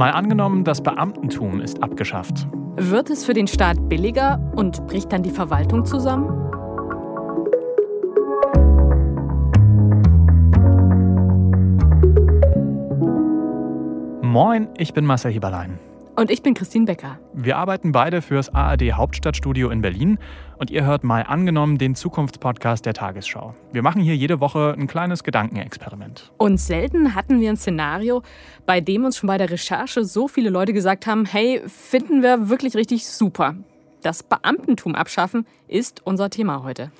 Mal angenommen, das Beamtentum ist abgeschafft. Wird es für den Staat billiger und bricht dann die Verwaltung zusammen? Moin, ich bin Marcel Hieberlein. Und ich bin Christine Becker. Wir arbeiten beide fürs ARD Hauptstadtstudio in Berlin und ihr hört mal angenommen den Zukunftspodcast der Tagesschau. Wir machen hier jede Woche ein kleines Gedankenexperiment. Und selten hatten wir ein Szenario, bei dem uns schon bei der Recherche so viele Leute gesagt haben, hey, finden wir wirklich richtig super. Das Beamtentum abschaffen ist unser Thema heute.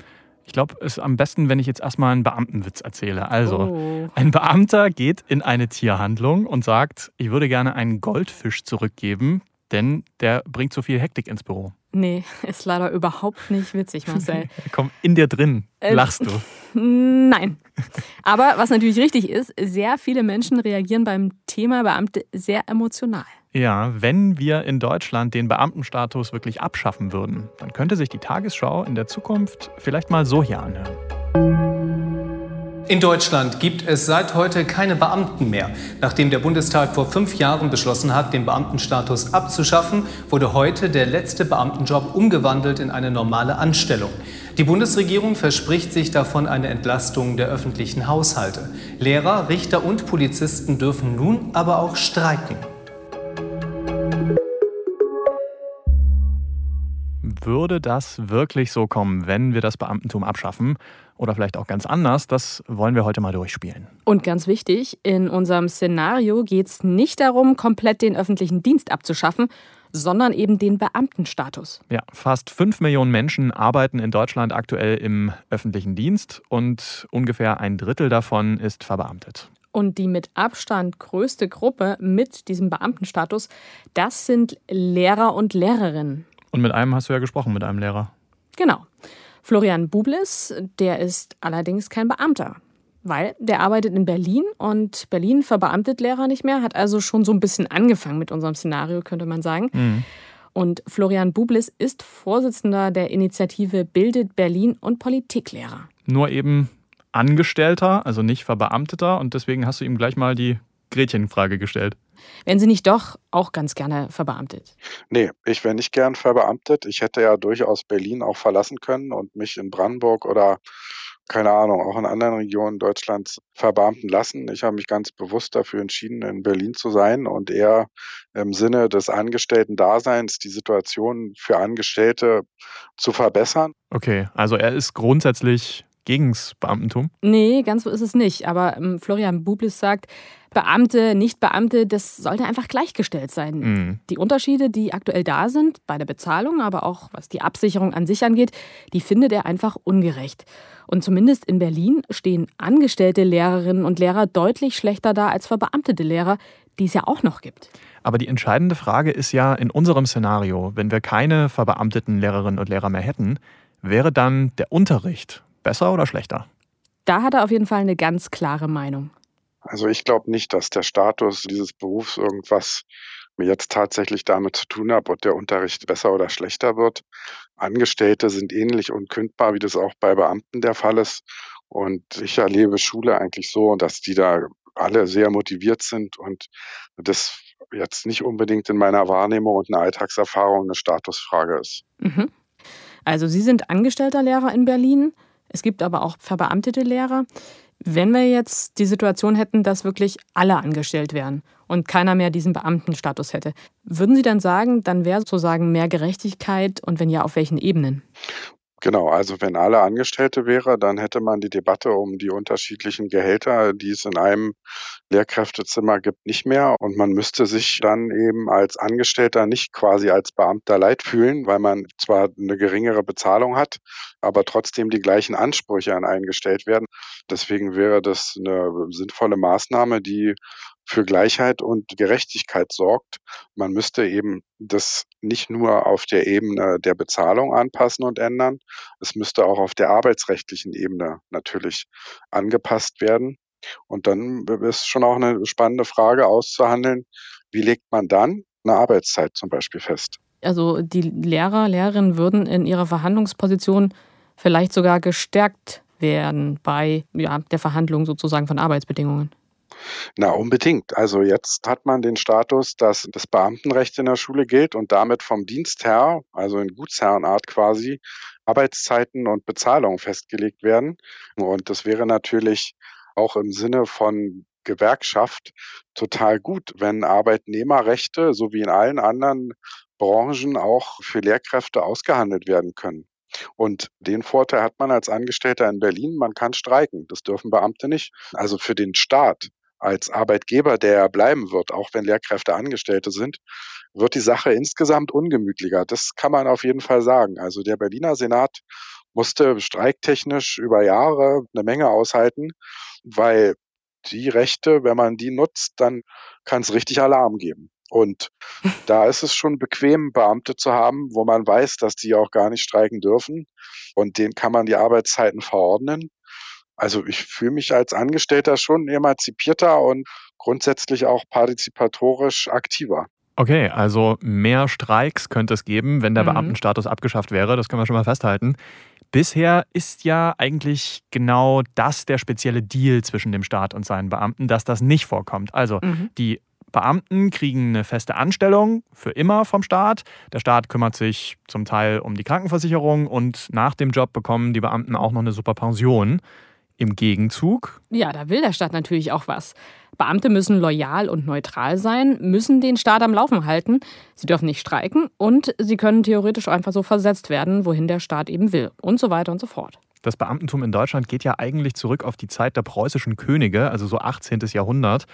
Ich glaube, es ist am besten, wenn ich jetzt erstmal einen Beamtenwitz erzähle. Also, oh. ein Beamter geht in eine Tierhandlung und sagt, ich würde gerne einen Goldfisch zurückgeben, denn der bringt zu viel Hektik ins Büro. Nee, ist leider überhaupt nicht witzig, Marcel. Komm, in dir drin äh, lachst du. Nein. Aber was natürlich richtig ist, sehr viele Menschen reagieren beim Thema Beamte sehr emotional. Ja, wenn wir in Deutschland den Beamtenstatus wirklich abschaffen würden, dann könnte sich die Tagesschau in der Zukunft vielleicht mal so hier anhören. In Deutschland gibt es seit heute keine Beamten mehr. Nachdem der Bundestag vor fünf Jahren beschlossen hat, den Beamtenstatus abzuschaffen, wurde heute der letzte Beamtenjob umgewandelt in eine normale Anstellung. Die Bundesregierung verspricht sich davon eine Entlastung der öffentlichen Haushalte. Lehrer, Richter und Polizisten dürfen nun aber auch streiken. würde das wirklich so kommen, wenn wir das Beamtentum abschaffen? Oder vielleicht auch ganz anders? Das wollen wir heute mal durchspielen. Und ganz wichtig, in unserem Szenario geht es nicht darum, komplett den öffentlichen Dienst abzuschaffen, sondern eben den Beamtenstatus. Ja, fast fünf Millionen Menschen arbeiten in Deutschland aktuell im öffentlichen Dienst und ungefähr ein Drittel davon ist verbeamtet. Und die mit Abstand größte Gruppe mit diesem Beamtenstatus, das sind Lehrer und Lehrerinnen. Und mit einem hast du ja gesprochen, mit einem Lehrer. Genau. Florian Bublis, der ist allerdings kein Beamter, weil der arbeitet in Berlin und Berlin verbeamtet Lehrer nicht mehr, hat also schon so ein bisschen angefangen mit unserem Szenario, könnte man sagen. Mhm. Und Florian Bublis ist Vorsitzender der Initiative Bildet Berlin und Politiklehrer. Nur eben Angestellter, also nicht Verbeamteter und deswegen hast du ihm gleich mal die Gretchenfrage gestellt. Wären Sie nicht doch auch ganz gerne verbeamtet? Nee, ich wäre nicht gern verbeamtet. Ich hätte ja durchaus Berlin auch verlassen können und mich in Brandenburg oder keine Ahnung, auch in anderen Regionen Deutschlands verbeamten lassen. Ich habe mich ganz bewusst dafür entschieden, in Berlin zu sein und eher im Sinne des Angestellten-Daseins die Situation für Angestellte zu verbessern. Okay, also er ist grundsätzlich gegens Beamtentum? Nee, ganz so ist es nicht. Aber ähm, Florian Bublis sagt, Beamte, Nicht-Beamte, das sollte einfach gleichgestellt sein. Mhm. Die Unterschiede, die aktuell da sind, bei der Bezahlung, aber auch was die Absicherung an sich angeht, die findet er einfach ungerecht. Und zumindest in Berlin stehen angestellte Lehrerinnen und Lehrer deutlich schlechter da als verbeamtete Lehrer, die es ja auch noch gibt. Aber die entscheidende Frage ist ja in unserem Szenario, wenn wir keine verbeamteten Lehrerinnen und Lehrer mehr hätten, wäre dann der Unterricht besser oder schlechter? Da hat er auf jeden Fall eine ganz klare Meinung. Also ich glaube nicht, dass der Status dieses Berufs irgendwas jetzt tatsächlich damit zu tun hat, ob der Unterricht besser oder schlechter wird. Angestellte sind ähnlich unkündbar, wie das auch bei Beamten der Fall ist. Und ich erlebe Schule eigentlich so, dass die da alle sehr motiviert sind und das jetzt nicht unbedingt in meiner Wahrnehmung und einer Alltagserfahrung eine Statusfrage ist. Mhm. Also Sie sind angestellter Lehrer in Berlin. Es gibt aber auch verbeamtete Lehrer. Wenn wir jetzt die Situation hätten, dass wirklich alle angestellt wären und keiner mehr diesen Beamtenstatus hätte, würden Sie dann sagen, dann wäre sozusagen mehr Gerechtigkeit und wenn ja, auf welchen Ebenen? Genau, also wenn alle Angestellte wäre, dann hätte man die Debatte um die unterschiedlichen Gehälter, die es in einem Lehrkräftezimmer gibt, nicht mehr. Und man müsste sich dann eben als Angestellter nicht quasi als Beamter leid fühlen, weil man zwar eine geringere Bezahlung hat, aber trotzdem die gleichen Ansprüche an eingestellt werden. Deswegen wäre das eine sinnvolle Maßnahme, die für Gleichheit und Gerechtigkeit sorgt. Man müsste eben das nicht nur auf der Ebene der Bezahlung anpassen und ändern, es müsste auch auf der arbeitsrechtlichen Ebene natürlich angepasst werden. Und dann ist schon auch eine spannende Frage auszuhandeln, wie legt man dann eine Arbeitszeit zum Beispiel fest? Also die Lehrer, Lehrerinnen würden in ihrer Verhandlungsposition vielleicht sogar gestärkt werden bei ja, der Verhandlung sozusagen von Arbeitsbedingungen. Na, unbedingt. Also jetzt hat man den Status, dass das Beamtenrecht in der Schule gilt und damit vom Dienstherr, also in Gutsherrenart quasi, Arbeitszeiten und Bezahlung festgelegt werden. Und das wäre natürlich auch im Sinne von Gewerkschaft total gut, wenn Arbeitnehmerrechte, so wie in allen anderen Branchen, auch für Lehrkräfte ausgehandelt werden können. Und den Vorteil hat man als Angestellter in Berlin, man kann streiken. Das dürfen Beamte nicht. Also für den Staat als Arbeitgeber, der bleiben wird, auch wenn Lehrkräfte Angestellte sind, wird die Sache insgesamt ungemütlicher. Das kann man auf jeden Fall sagen. Also der Berliner Senat musste streiktechnisch über Jahre eine Menge aushalten, weil die Rechte, wenn man die nutzt, dann kann es richtig Alarm geben. Und da ist es schon bequem, Beamte zu haben, wo man weiß, dass die auch gar nicht streiken dürfen. Und denen kann man die Arbeitszeiten verordnen. Also ich fühle mich als Angestellter schon emanzipierter und grundsätzlich auch partizipatorisch aktiver. Okay, also mehr Streiks könnte es geben, wenn der mhm. Beamtenstatus abgeschafft wäre. Das können wir schon mal festhalten. Bisher ist ja eigentlich genau das der spezielle Deal zwischen dem Staat und seinen Beamten, dass das nicht vorkommt. Also mhm. die Beamten kriegen eine feste Anstellung für immer vom Staat. Der Staat kümmert sich zum Teil um die Krankenversicherung und nach dem Job bekommen die Beamten auch noch eine super Pension. Im Gegenzug? Ja, da will der Staat natürlich auch was. Beamte müssen loyal und neutral sein, müssen den Staat am Laufen halten. Sie dürfen nicht streiken und sie können theoretisch einfach so versetzt werden, wohin der Staat eben will. Und so weiter und so fort. Das Beamtentum in Deutschland geht ja eigentlich zurück auf die Zeit der preußischen Könige, also so 18. Jahrhundert.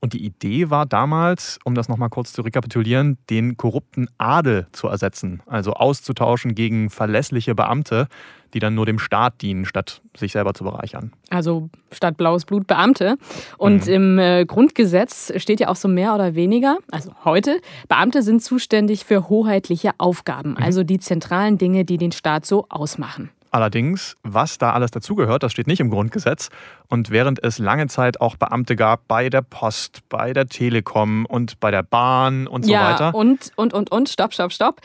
Und die Idee war damals, um das nochmal kurz zu rekapitulieren, den korrupten Adel zu ersetzen, also auszutauschen gegen verlässliche Beamte, die dann nur dem Staat dienen, statt sich selber zu bereichern. Also statt blaues Blut Beamte. Und mhm. im äh, Grundgesetz steht ja auch so mehr oder weniger, also heute, Beamte sind zuständig für hoheitliche Aufgaben, mhm. also die zentralen Dinge, die den Staat so ausmachen. Allerdings, was da alles dazugehört, das steht nicht im Grundgesetz. Und während es lange Zeit auch Beamte gab bei der Post, bei der Telekom und bei der Bahn und so ja, weiter. Und, und, und, und, stopp, stopp, stopp.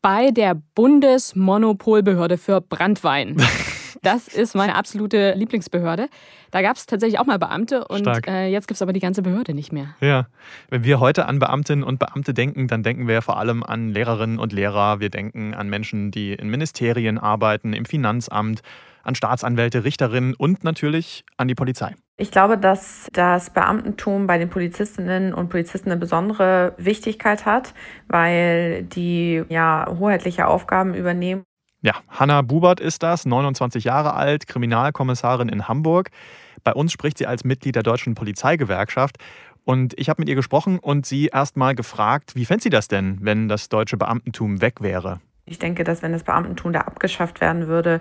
Bei der Bundesmonopolbehörde für Brandwein. Das ist meine absolute Lieblingsbehörde. Da gab es tatsächlich auch mal Beamte und äh, jetzt gibt es aber die ganze Behörde nicht mehr. Ja. Wenn wir heute an Beamtinnen und Beamte denken, dann denken wir vor allem an Lehrerinnen und Lehrer. Wir denken an Menschen, die in Ministerien arbeiten, im Finanzamt, an Staatsanwälte, Richterinnen und natürlich an die Polizei. Ich glaube, dass das Beamtentum bei den Polizistinnen und Polizisten eine besondere Wichtigkeit hat, weil die ja hoheitliche Aufgaben übernehmen. Ja, Hanna Bubert ist das, 29 Jahre alt, Kriminalkommissarin in Hamburg. Bei uns spricht sie als Mitglied der Deutschen Polizeigewerkschaft. Und ich habe mit ihr gesprochen und sie erst mal gefragt, wie fände sie das denn, wenn das deutsche Beamtentum weg wäre? Ich denke, dass wenn das Beamtentum da abgeschafft werden würde,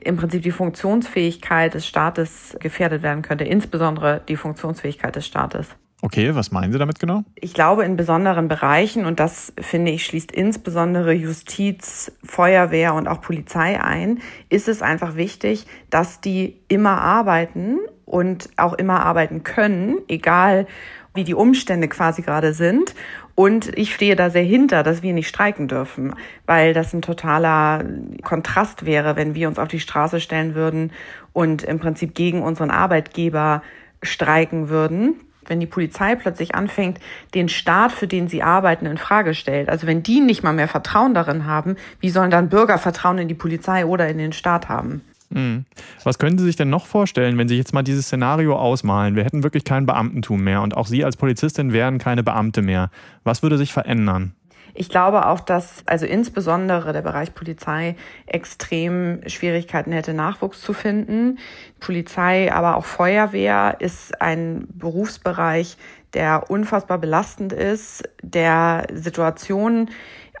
im Prinzip die Funktionsfähigkeit des Staates gefährdet werden könnte, insbesondere die Funktionsfähigkeit des Staates. Okay, was meinen Sie damit genau? Ich glaube, in besonderen Bereichen, und das finde ich schließt insbesondere Justiz, Feuerwehr und auch Polizei ein, ist es einfach wichtig, dass die immer arbeiten und auch immer arbeiten können, egal wie die Umstände quasi gerade sind. Und ich stehe da sehr hinter, dass wir nicht streiken dürfen, weil das ein totaler Kontrast wäre, wenn wir uns auf die Straße stellen würden und im Prinzip gegen unseren Arbeitgeber streiken würden wenn die Polizei plötzlich anfängt, den Staat, für den sie arbeiten, in Frage stellt. Also wenn die nicht mal mehr Vertrauen darin haben, wie sollen dann Bürger Vertrauen in die Polizei oder in den Staat haben? Mhm. Was können Sie sich denn noch vorstellen, wenn Sie jetzt mal dieses Szenario ausmalen? Wir hätten wirklich kein Beamtentum mehr und auch Sie als Polizistin wären keine Beamte mehr. Was würde sich verändern? Ich glaube auch, dass also insbesondere der Bereich Polizei extrem Schwierigkeiten hätte, Nachwuchs zu finden. Polizei, aber auch Feuerwehr ist ein Berufsbereich, der unfassbar belastend ist, der Situationen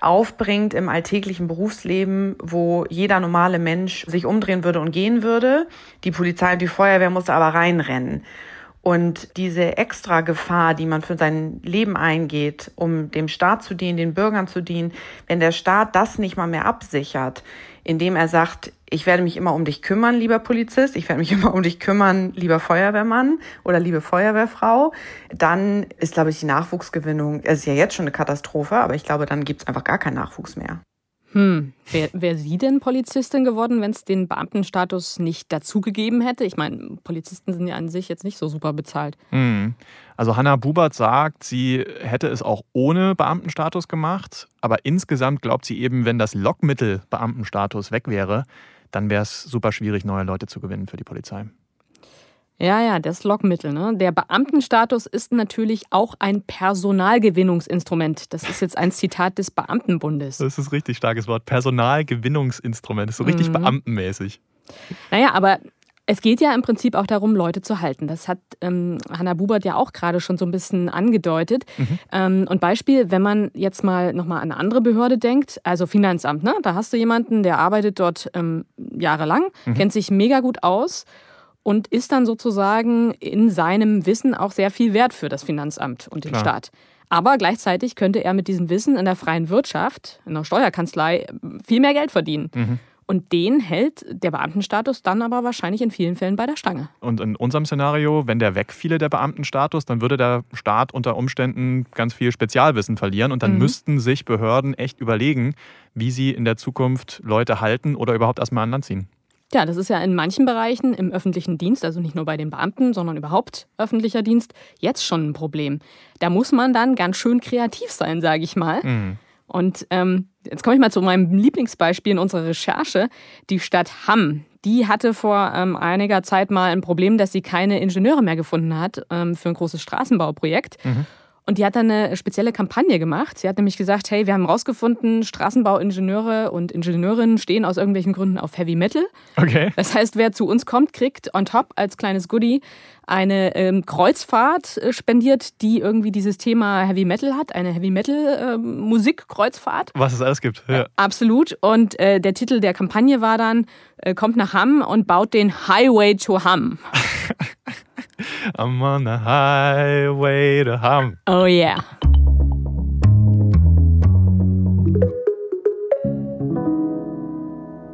aufbringt im alltäglichen Berufsleben, wo jeder normale Mensch sich umdrehen würde und gehen würde. Die Polizei und die Feuerwehr muss aber reinrennen. Und diese extra Gefahr, die man für sein Leben eingeht, um dem Staat zu dienen, den Bürgern zu dienen, wenn der Staat das nicht mal mehr absichert, indem er sagt, ich werde mich immer um dich kümmern, lieber Polizist, ich werde mich immer um dich kümmern, lieber Feuerwehrmann oder liebe Feuerwehrfrau, dann ist, glaube ich, die Nachwuchsgewinnung, es ist ja jetzt schon eine Katastrophe, aber ich glaube, dann gibt es einfach gar keinen Nachwuchs mehr. Hm, wäre wär sie denn Polizistin geworden, wenn es den Beamtenstatus nicht dazugegeben hätte? Ich meine, Polizisten sind ja an sich jetzt nicht so super bezahlt. Hm. Also Hanna Bubert sagt, sie hätte es auch ohne Beamtenstatus gemacht, aber insgesamt glaubt sie eben, wenn das Lockmittel Beamtenstatus weg wäre, dann wäre es super schwierig, neue Leute zu gewinnen für die Polizei. Ja, ja, das Lockmittel. Ne? Der Beamtenstatus ist natürlich auch ein Personalgewinnungsinstrument. Das ist jetzt ein Zitat des Beamtenbundes. Das ist ein richtig starkes Wort. Personalgewinnungsinstrument. Das ist so richtig mhm. beamtenmäßig. Naja, aber es geht ja im Prinzip auch darum, Leute zu halten. Das hat ähm, Hanna Bubert ja auch gerade schon so ein bisschen angedeutet. Mhm. Ähm, und Beispiel, wenn man jetzt mal nochmal an eine andere Behörde denkt, also Finanzamt, ne? da hast du jemanden, der arbeitet dort ähm, jahrelang, mhm. kennt sich mega gut aus und ist dann sozusagen in seinem Wissen auch sehr viel wert für das Finanzamt und den Klar. Staat. Aber gleichzeitig könnte er mit diesem Wissen in der freien Wirtschaft, in der Steuerkanzlei, viel mehr Geld verdienen. Mhm. Und den hält der Beamtenstatus dann aber wahrscheinlich in vielen Fällen bei der Stange. Und in unserem Szenario, wenn der wegfiele, der Beamtenstatus, dann würde der Staat unter Umständen ganz viel Spezialwissen verlieren und dann mhm. müssten sich Behörden echt überlegen, wie sie in der Zukunft Leute halten oder überhaupt erstmal an Land ziehen. Ja, das ist ja in manchen Bereichen im öffentlichen Dienst, also nicht nur bei den Beamten, sondern überhaupt öffentlicher Dienst, jetzt schon ein Problem. Da muss man dann ganz schön kreativ sein, sage ich mal. Mhm. Und ähm, jetzt komme ich mal zu meinem Lieblingsbeispiel in unserer Recherche. Die Stadt Hamm, die hatte vor ähm, einiger Zeit mal ein Problem, dass sie keine Ingenieure mehr gefunden hat ähm, für ein großes Straßenbauprojekt. Mhm. Und die hat dann eine spezielle Kampagne gemacht. Sie hat nämlich gesagt, hey, wir haben rausgefunden, Straßenbauingenieure und Ingenieurinnen stehen aus irgendwelchen Gründen auf Heavy Metal. Okay. Das heißt, wer zu uns kommt, kriegt on top als kleines Goodie eine ähm, Kreuzfahrt äh, spendiert, die irgendwie dieses Thema Heavy Metal hat, eine Heavy Metal äh, Musikkreuzfahrt. Was es alles gibt. Ja. Äh, absolut. Und äh, der Titel der Kampagne war dann, äh, kommt nach Hamm und baut den Highway to Hamm. I'm on the highway to Hamm. Oh yeah.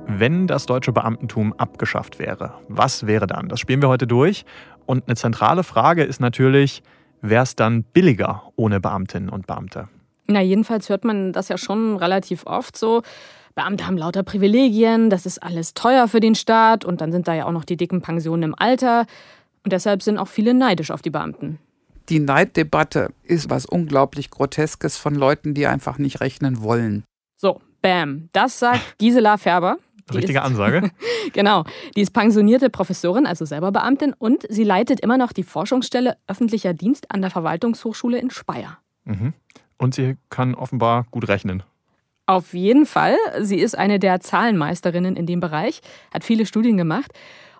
Wenn das deutsche Beamtentum abgeschafft wäre, was wäre dann? Das spielen wir heute durch. Und eine zentrale Frage ist natürlich, wäre es dann billiger ohne Beamtinnen und Beamte? Na, jedenfalls hört man das ja schon relativ oft so. Beamte haben lauter Privilegien, das ist alles teuer für den Staat und dann sind da ja auch noch die dicken Pensionen im Alter. Und deshalb sind auch viele neidisch auf die Beamten. Die Neiddebatte ist was unglaublich Groteskes von Leuten, die einfach nicht rechnen wollen. So, bam. Das sagt Gisela Färber. Die Richtige ist, Ansage. genau. Die ist pensionierte Professorin, also selber Beamtin, und sie leitet immer noch die Forschungsstelle öffentlicher Dienst an der Verwaltungshochschule in Speyer. Mhm. Und sie kann offenbar gut rechnen. Auf jeden Fall. Sie ist eine der Zahlenmeisterinnen in dem Bereich, hat viele Studien gemacht.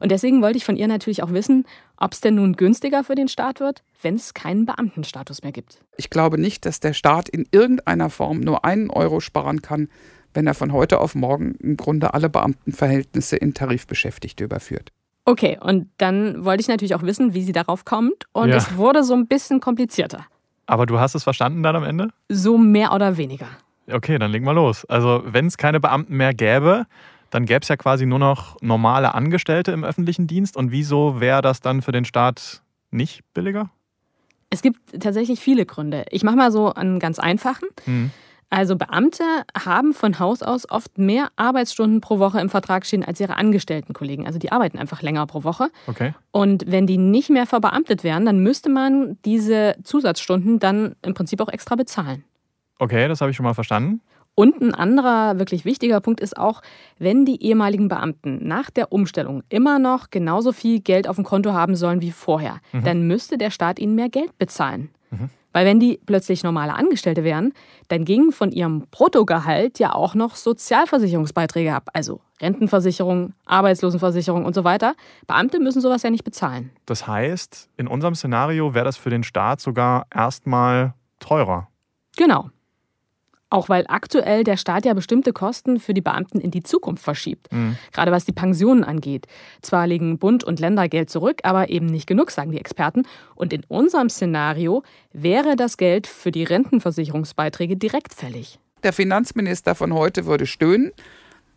Und deswegen wollte ich von ihr natürlich auch wissen, ob es denn nun günstiger für den Staat wird, wenn es keinen Beamtenstatus mehr gibt. Ich glaube nicht, dass der Staat in irgendeiner Form nur einen Euro sparen kann, wenn er von heute auf morgen im Grunde alle Beamtenverhältnisse in Tarifbeschäftigte überführt. Okay, und dann wollte ich natürlich auch wissen, wie sie darauf kommt. Und ja. es wurde so ein bisschen komplizierter. Aber du hast es verstanden dann am Ende? So mehr oder weniger. Okay, dann legen wir los. Also, wenn es keine Beamten mehr gäbe, dann gäbe es ja quasi nur noch normale Angestellte im öffentlichen Dienst. Und wieso wäre das dann für den Staat nicht billiger? Es gibt tatsächlich viele Gründe. Ich mache mal so einen ganz einfachen. Mhm. Also Beamte haben von Haus aus oft mehr Arbeitsstunden pro Woche im Vertrag stehen als ihre Angestelltenkollegen. Also die arbeiten einfach länger pro Woche. Okay. Und wenn die nicht mehr verbeamtet wären, dann müsste man diese Zusatzstunden dann im Prinzip auch extra bezahlen. Okay, das habe ich schon mal verstanden. Und ein anderer wirklich wichtiger Punkt ist auch, wenn die ehemaligen Beamten nach der Umstellung immer noch genauso viel Geld auf dem Konto haben sollen wie vorher, mhm. dann müsste der Staat ihnen mehr Geld bezahlen. Mhm. Weil wenn die plötzlich normale Angestellte wären, dann gingen von ihrem Bruttogehalt ja auch noch Sozialversicherungsbeiträge ab, also Rentenversicherung, Arbeitslosenversicherung und so weiter. Beamte müssen sowas ja nicht bezahlen. Das heißt, in unserem Szenario wäre das für den Staat sogar erstmal teurer. Genau. Auch weil aktuell der Staat ja bestimmte Kosten für die Beamten in die Zukunft verschiebt. Mhm. Gerade was die Pensionen angeht. Zwar legen Bund und Länder Geld zurück, aber eben nicht genug, sagen die Experten. Und in unserem Szenario wäre das Geld für die Rentenversicherungsbeiträge direkt fällig. Der Finanzminister von heute würde stöhnen,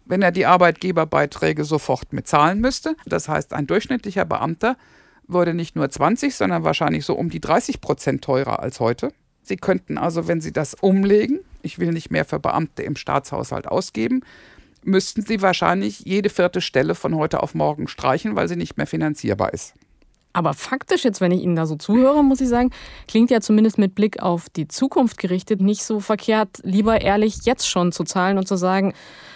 wenn er die Arbeitgeberbeiträge sofort mitzahlen müsste. Das heißt, ein durchschnittlicher Beamter würde nicht nur 20, sondern wahrscheinlich so um die 30 Prozent teurer als heute. Sie könnten also, wenn Sie das umlegen, ich will nicht mehr für Beamte im Staatshaushalt ausgeben, müssten sie wahrscheinlich jede vierte Stelle von heute auf morgen streichen, weil sie nicht mehr finanzierbar ist. Aber faktisch jetzt, wenn ich Ihnen da so zuhöre, muss ich sagen, klingt ja zumindest mit Blick auf die Zukunft gerichtet nicht so verkehrt, lieber ehrlich jetzt schon zu zahlen und zu sagen,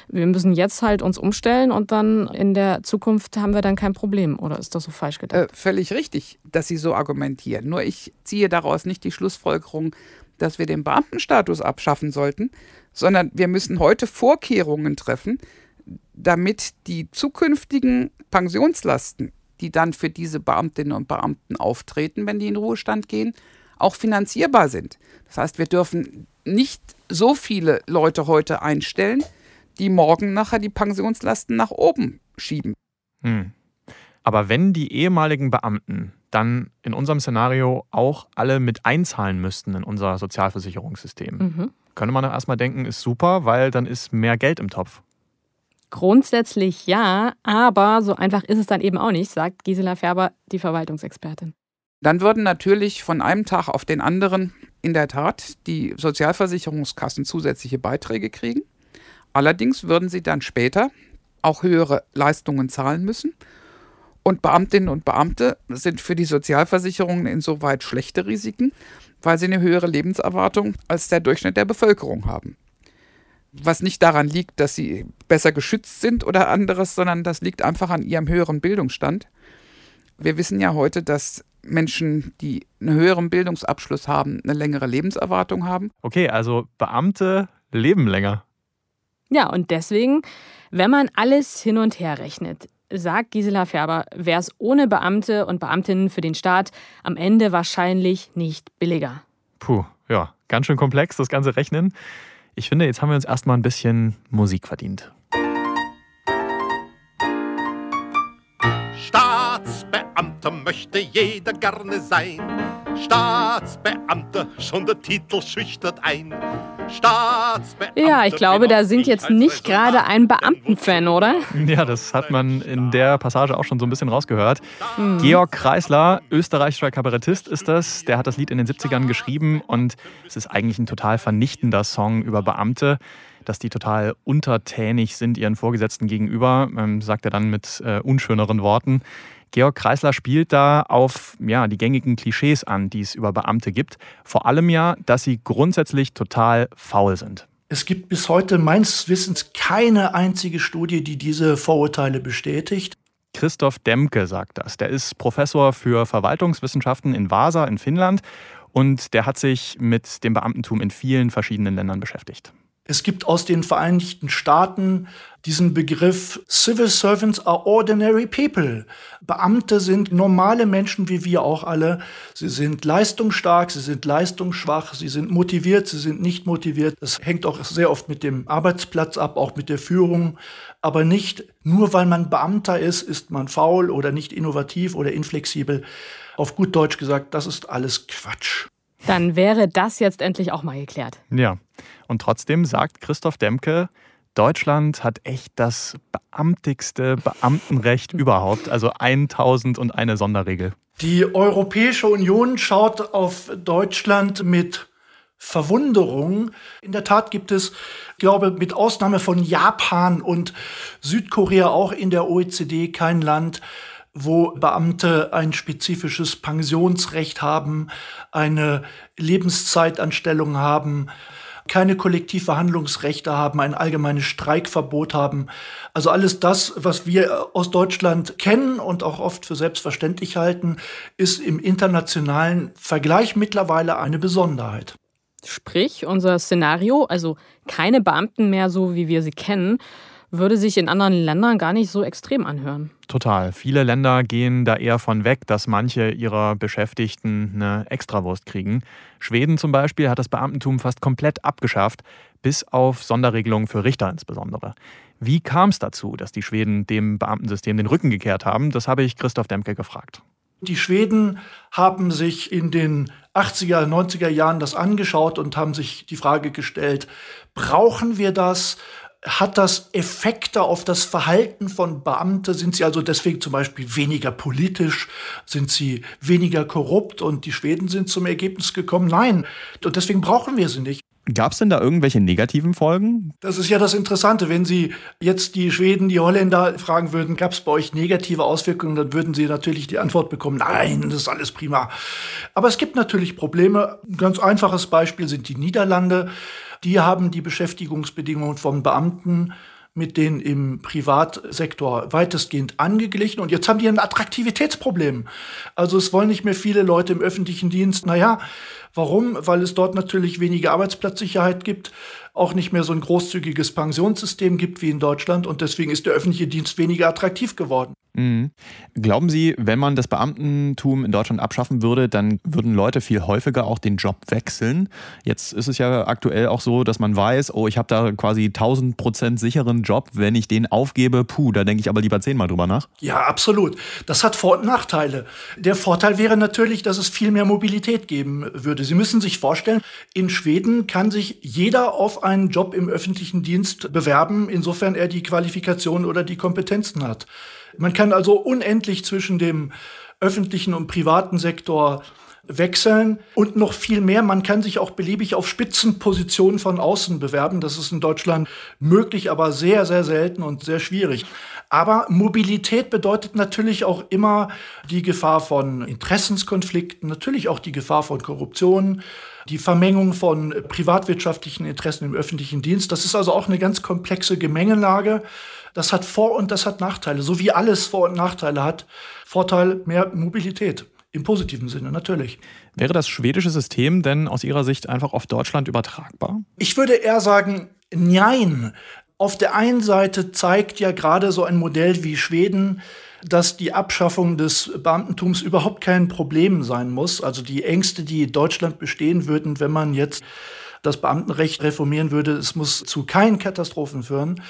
wir müssen jetzt halt uns umstellen und dann in der Zukunft haben wir dann kein Problem. Oder ist das so falsch gedacht? Äh, völlig richtig, dass Sie so argumentieren. Nur ich ziehe daraus nicht die Schlussfolgerung, dass wir den Beamtenstatus abschaffen sollten, sondern wir müssen heute Vorkehrungen treffen, damit die zukünftigen Pensionslasten, die dann für diese Beamtinnen und Beamten auftreten, wenn die in Ruhestand gehen, auch finanzierbar sind. Das heißt, wir dürfen nicht so viele Leute heute einstellen, die morgen nachher die Pensionslasten nach oben schieben. Hm. Aber wenn die ehemaligen Beamten dann in unserem Szenario auch alle mit einzahlen müssten in unser Sozialversicherungssystem, mhm. könnte man doch erstmal denken, ist super, weil dann ist mehr Geld im Topf. Grundsätzlich ja, aber so einfach ist es dann eben auch nicht, sagt Gisela Färber, die Verwaltungsexpertin. Dann würden natürlich von einem Tag auf den anderen in der Tat die Sozialversicherungskassen zusätzliche Beiträge kriegen. Allerdings würden sie dann später auch höhere Leistungen zahlen müssen. Und Beamtinnen und Beamte sind für die Sozialversicherungen insoweit schlechte Risiken, weil sie eine höhere Lebenserwartung als der Durchschnitt der Bevölkerung haben. Was nicht daran liegt, dass sie besser geschützt sind oder anderes, sondern das liegt einfach an ihrem höheren Bildungsstand. Wir wissen ja heute, dass Menschen, die einen höheren Bildungsabschluss haben, eine längere Lebenserwartung haben. Okay, also Beamte leben länger. Ja, und deswegen, wenn man alles hin und her rechnet, sagt Gisela Färber, wäre es ohne Beamte und Beamtinnen für den Staat am Ende wahrscheinlich nicht billiger. Puh, ja, ganz schön komplex, das ganze Rechnen. Ich finde, jetzt haben wir uns erstmal ein bisschen Musik verdient. Staatsbeamter möchte jeder gerne sein. Staatsbeamter, schon der Titel schüchtert ein. Ja, ich glaube, da singt jetzt nicht gerade ein Beamtenfan, oder? Ja, das hat man in der Passage auch schon so ein bisschen rausgehört. Mhm. Georg Kreisler, österreichischer Kabarettist ist das. Der hat das Lied in den 70ern geschrieben und es ist eigentlich ein total vernichtender Song über Beamte dass die total untertänig sind ihren Vorgesetzten gegenüber, ähm, sagt er dann mit äh, unschöneren Worten. Georg Kreisler spielt da auf ja, die gängigen Klischees an, die es über Beamte gibt. Vor allem ja, dass sie grundsätzlich total faul sind. Es gibt bis heute meines Wissens keine einzige Studie, die diese Vorurteile bestätigt. Christoph Demke sagt das. Der ist Professor für Verwaltungswissenschaften in Vasa in Finnland und der hat sich mit dem Beamtentum in vielen verschiedenen Ländern beschäftigt. Es gibt aus den Vereinigten Staaten diesen Begriff Civil Servants are ordinary people. Beamte sind normale Menschen wie wir auch alle. Sie sind leistungsstark, sie sind leistungsschwach, sie sind motiviert, sie sind nicht motiviert. Das hängt auch sehr oft mit dem Arbeitsplatz ab, auch mit der Führung. Aber nicht nur weil man Beamter ist, ist man faul oder nicht innovativ oder inflexibel. Auf gut Deutsch gesagt, das ist alles Quatsch. Dann wäre das jetzt endlich auch mal geklärt. Ja. Und trotzdem sagt Christoph Demke, Deutschland hat echt das beamtigste Beamtenrecht überhaupt, also 1000 und eine Sonderregel. Die Europäische Union schaut auf Deutschland mit Verwunderung. In der Tat gibt es, glaube mit Ausnahme von Japan und Südkorea auch in der OECD kein Land, wo Beamte ein spezifisches Pensionsrecht haben, eine Lebenszeitanstellung haben, keine Kollektivverhandlungsrechte haben, ein allgemeines Streikverbot haben. Also alles das, was wir aus Deutschland kennen und auch oft für selbstverständlich halten, ist im internationalen Vergleich mittlerweile eine Besonderheit. Sprich, unser Szenario, also keine Beamten mehr so, wie wir sie kennen, würde sich in anderen Ländern gar nicht so extrem anhören. Total. Viele Länder gehen da eher von weg, dass manche ihrer Beschäftigten eine Extrawurst kriegen. Schweden zum Beispiel hat das Beamtentum fast komplett abgeschafft, bis auf Sonderregelungen für Richter insbesondere. Wie kam es dazu, dass die Schweden dem Beamtensystem den Rücken gekehrt haben? Das habe ich Christoph Demke gefragt. Die Schweden haben sich in den 80er, 90er Jahren das angeschaut und haben sich die Frage gestellt, brauchen wir das? Hat das Effekte auf das Verhalten von Beamten? Sind sie also deswegen zum Beispiel weniger politisch? Sind sie weniger korrupt? Und die Schweden sind zum Ergebnis gekommen, nein. Und deswegen brauchen wir sie nicht. Gab es denn da irgendwelche negativen Folgen? Das ist ja das Interessante. Wenn Sie jetzt die Schweden, die Holländer fragen würden, gab es bei euch negative Auswirkungen, dann würden Sie natürlich die Antwort bekommen, nein, das ist alles prima. Aber es gibt natürlich Probleme. Ein ganz einfaches Beispiel sind die Niederlande. Die haben die Beschäftigungsbedingungen von Beamten mit denen im Privatsektor weitestgehend angeglichen. Und jetzt haben die ein Attraktivitätsproblem. Also es wollen nicht mehr viele Leute im öffentlichen Dienst. Naja, warum? Weil es dort natürlich weniger Arbeitsplatzsicherheit gibt auch nicht mehr so ein großzügiges Pensionssystem gibt wie in Deutschland und deswegen ist der öffentliche Dienst weniger attraktiv geworden. Mhm. Glauben Sie, wenn man das Beamtentum in Deutschland abschaffen würde, dann würden Leute viel häufiger auch den Job wechseln? Jetzt ist es ja aktuell auch so, dass man weiß, oh, ich habe da quasi 1000 Prozent sicheren Job. Wenn ich den aufgebe, puh, da denke ich aber lieber zehnmal drüber nach. Ja, absolut. Das hat Vor- und Nachteile. Der Vorteil wäre natürlich, dass es viel mehr Mobilität geben würde. Sie müssen sich vorstellen, in Schweden kann sich jeder auf einen Job im öffentlichen Dienst bewerben, insofern er die Qualifikation oder die Kompetenzen hat. Man kann also unendlich zwischen dem öffentlichen und privaten Sektor wechseln und noch viel mehr. Man kann sich auch beliebig auf Spitzenpositionen von außen bewerben. Das ist in Deutschland möglich, aber sehr, sehr selten und sehr schwierig. Aber Mobilität bedeutet natürlich auch immer die Gefahr von Interessenskonflikten, natürlich auch die Gefahr von Korruption, die Vermengung von privatwirtschaftlichen Interessen im öffentlichen Dienst. Das ist also auch eine ganz komplexe Gemengelage. Das hat Vor- und das hat Nachteile, so wie alles Vor- und Nachteile hat. Vorteil mehr Mobilität. Im positiven Sinne, natürlich. Wäre das schwedische System denn aus Ihrer Sicht einfach auf Deutschland übertragbar? Ich würde eher sagen, nein. Auf der einen Seite zeigt ja gerade so ein Modell wie Schweden, dass die Abschaffung des Beamtentums überhaupt kein Problem sein muss. Also die Ängste, die in Deutschland bestehen würden, wenn man jetzt das Beamtenrecht reformieren würde, es muss zu keinen Katastrophen führen.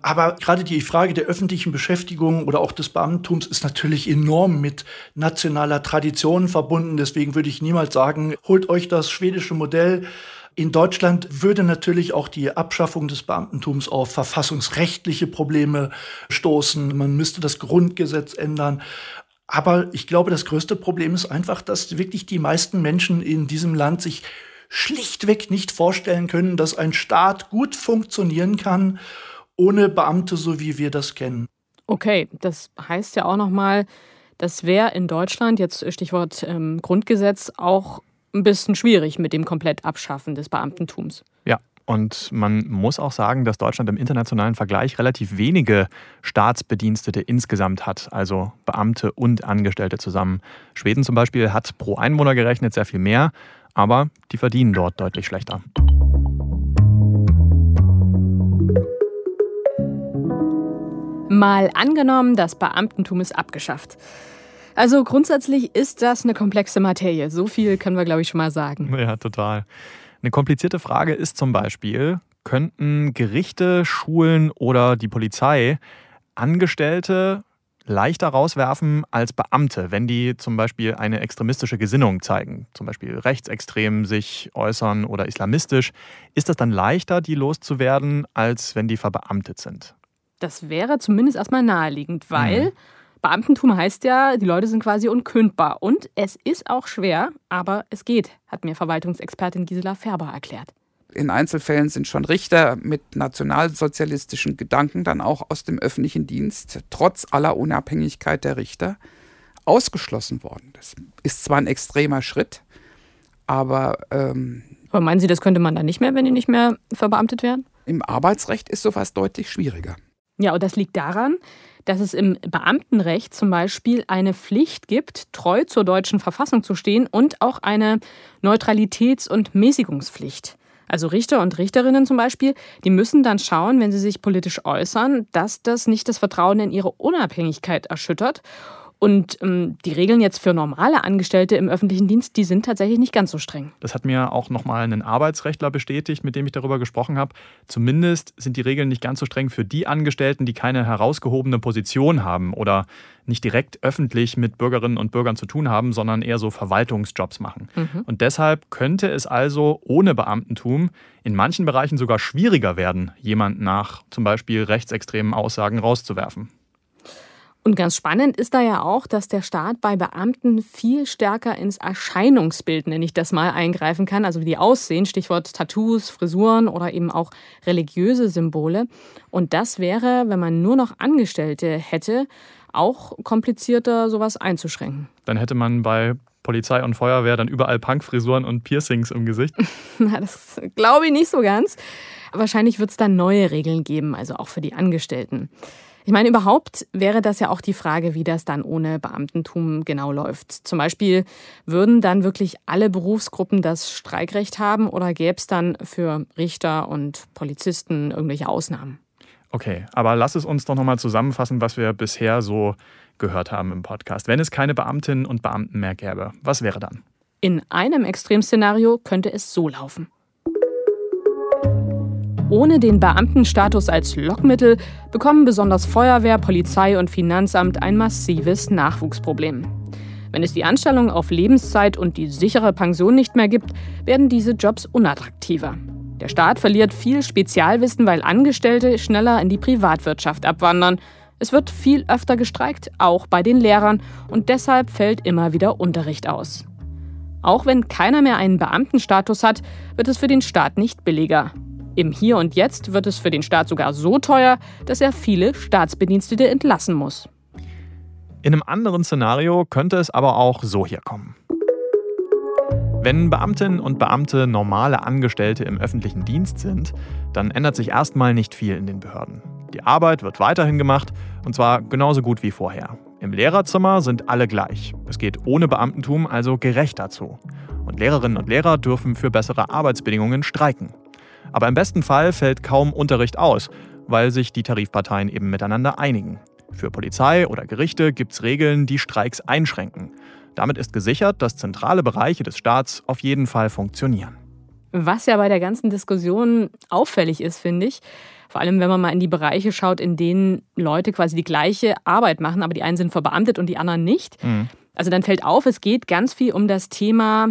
Aber gerade die Frage der öffentlichen Beschäftigung oder auch des Beamtentums ist natürlich enorm mit nationaler Tradition verbunden. Deswegen würde ich niemals sagen, holt euch das schwedische Modell in Deutschland würde natürlich auch die Abschaffung des Beamtentums auf verfassungsrechtliche Probleme stoßen. Man müsste das Grundgesetz ändern. Aber ich glaube, das größte Problem ist einfach, dass wirklich die meisten Menschen in diesem Land sich schlichtweg nicht vorstellen können, dass ein Staat gut funktionieren kann ohne Beamte, so wie wir das kennen. Okay, das heißt ja auch noch mal, das wäre in Deutschland jetzt Stichwort ähm, Grundgesetz auch ein bisschen schwierig mit dem komplett Abschaffen des Beamtentums. Ja, und man muss auch sagen, dass Deutschland im internationalen Vergleich relativ wenige Staatsbedienstete insgesamt hat, also Beamte und Angestellte zusammen. Schweden zum Beispiel hat pro Einwohner gerechnet sehr viel mehr, aber die verdienen dort deutlich schlechter. Mal angenommen, das Beamtentum ist abgeschafft. Also grundsätzlich ist das eine komplexe Materie. So viel können wir, glaube ich, schon mal sagen. Ja, total. Eine komplizierte Frage ist zum Beispiel, könnten Gerichte, Schulen oder die Polizei Angestellte leichter rauswerfen als Beamte, wenn die zum Beispiel eine extremistische Gesinnung zeigen, zum Beispiel rechtsextrem sich äußern oder islamistisch, ist das dann leichter, die loszuwerden, als wenn die verbeamtet sind? Das wäre zumindest erstmal naheliegend, weil mhm. Beamtentum heißt ja, die Leute sind quasi unkündbar. Und es ist auch schwer, aber es geht, hat mir Verwaltungsexpertin Gisela Färber erklärt. In Einzelfällen sind schon Richter mit nationalsozialistischen Gedanken dann auch aus dem öffentlichen Dienst, trotz aller Unabhängigkeit der Richter, ausgeschlossen worden. Das ist zwar ein extremer Schritt, aber. Ähm, aber meinen Sie, das könnte man dann nicht mehr, wenn die nicht mehr verbeamtet werden? Im Arbeitsrecht ist sowas deutlich schwieriger. Ja, und das liegt daran, dass es im Beamtenrecht zum Beispiel eine Pflicht gibt, treu zur deutschen Verfassung zu stehen und auch eine Neutralitäts- und Mäßigungspflicht. Also Richter und Richterinnen zum Beispiel, die müssen dann schauen, wenn sie sich politisch äußern, dass das nicht das Vertrauen in ihre Unabhängigkeit erschüttert und ähm, die Regeln jetzt für normale Angestellte im öffentlichen Dienst, die sind tatsächlich nicht ganz so streng. Das hat mir auch nochmal ein Arbeitsrechtler bestätigt, mit dem ich darüber gesprochen habe. Zumindest sind die Regeln nicht ganz so streng für die Angestellten, die keine herausgehobene Position haben oder nicht direkt öffentlich mit Bürgerinnen und Bürgern zu tun haben, sondern eher so Verwaltungsjobs machen. Mhm. Und deshalb könnte es also ohne Beamtentum in manchen Bereichen sogar schwieriger werden, jemanden nach zum Beispiel rechtsextremen Aussagen rauszuwerfen. Und ganz spannend ist da ja auch, dass der Staat bei Beamten viel stärker ins Erscheinungsbild, nenne ich das mal, eingreifen kann, also wie die aussehen, Stichwort Tattoos, Frisuren oder eben auch religiöse Symbole. Und das wäre, wenn man nur noch Angestellte hätte, auch komplizierter, sowas einzuschränken. Dann hätte man bei Polizei und Feuerwehr dann überall Punkfrisuren und Piercings im Gesicht? Na, das glaube ich nicht so ganz. Wahrscheinlich wird es dann neue Regeln geben, also auch für die Angestellten. Ich meine, überhaupt wäre das ja auch die Frage, wie das dann ohne Beamtentum genau läuft. Zum Beispiel, würden dann wirklich alle Berufsgruppen das Streikrecht haben oder gäbe es dann für Richter und Polizisten irgendwelche Ausnahmen? Okay, aber lass es uns doch nochmal zusammenfassen, was wir bisher so gehört haben im Podcast. Wenn es keine Beamtinnen und Beamten mehr gäbe, was wäre dann? In einem Extremszenario könnte es so laufen. Ohne den Beamtenstatus als Lockmittel bekommen besonders Feuerwehr, Polizei und Finanzamt ein massives Nachwuchsproblem. Wenn es die Anstellung auf Lebenszeit und die sichere Pension nicht mehr gibt, werden diese Jobs unattraktiver. Der Staat verliert viel Spezialwissen, weil Angestellte schneller in die Privatwirtschaft abwandern. Es wird viel öfter gestreikt, auch bei den Lehrern, und deshalb fällt immer wieder Unterricht aus. Auch wenn keiner mehr einen Beamtenstatus hat, wird es für den Staat nicht billiger. Im Hier und Jetzt wird es für den Staat sogar so teuer, dass er viele Staatsbedienstete entlassen muss. In einem anderen Szenario könnte es aber auch so hier kommen. Wenn Beamtinnen und Beamte normale Angestellte im öffentlichen Dienst sind, dann ändert sich erstmal nicht viel in den Behörden. Die Arbeit wird weiterhin gemacht und zwar genauso gut wie vorher. Im Lehrerzimmer sind alle gleich. Es geht ohne Beamtentum also gerecht dazu. Und Lehrerinnen und Lehrer dürfen für bessere Arbeitsbedingungen streiken. Aber im besten Fall fällt kaum Unterricht aus, weil sich die Tarifparteien eben miteinander einigen. Für Polizei oder Gerichte gibt es Regeln, die Streiks einschränken. Damit ist gesichert, dass zentrale Bereiche des Staats auf jeden Fall funktionieren. Was ja bei der ganzen Diskussion auffällig ist, finde ich, vor allem wenn man mal in die Bereiche schaut, in denen Leute quasi die gleiche Arbeit machen, aber die einen sind verbeamtet und die anderen nicht. Mhm. Also dann fällt auf, es geht ganz viel um das Thema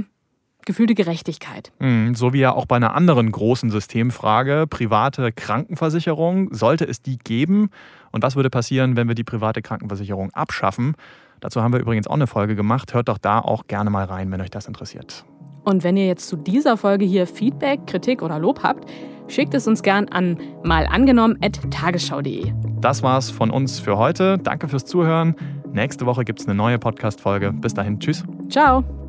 gefühlte Gerechtigkeit. Mhm, so wie ja auch bei einer anderen großen Systemfrage, private Krankenversicherung, sollte es die geben? Und was würde passieren, wenn wir die private Krankenversicherung abschaffen? Dazu haben wir übrigens auch eine Folge gemacht. Hört doch da auch gerne mal rein, wenn euch das interessiert. Und wenn ihr jetzt zu dieser Folge hier Feedback, Kritik oder Lob habt, schickt es uns gern an malangenommen.tagesschau.de. Das war's von uns für heute. Danke fürs Zuhören. Nächste Woche gibt es eine neue Podcast-Folge. Bis dahin, tschüss. Ciao.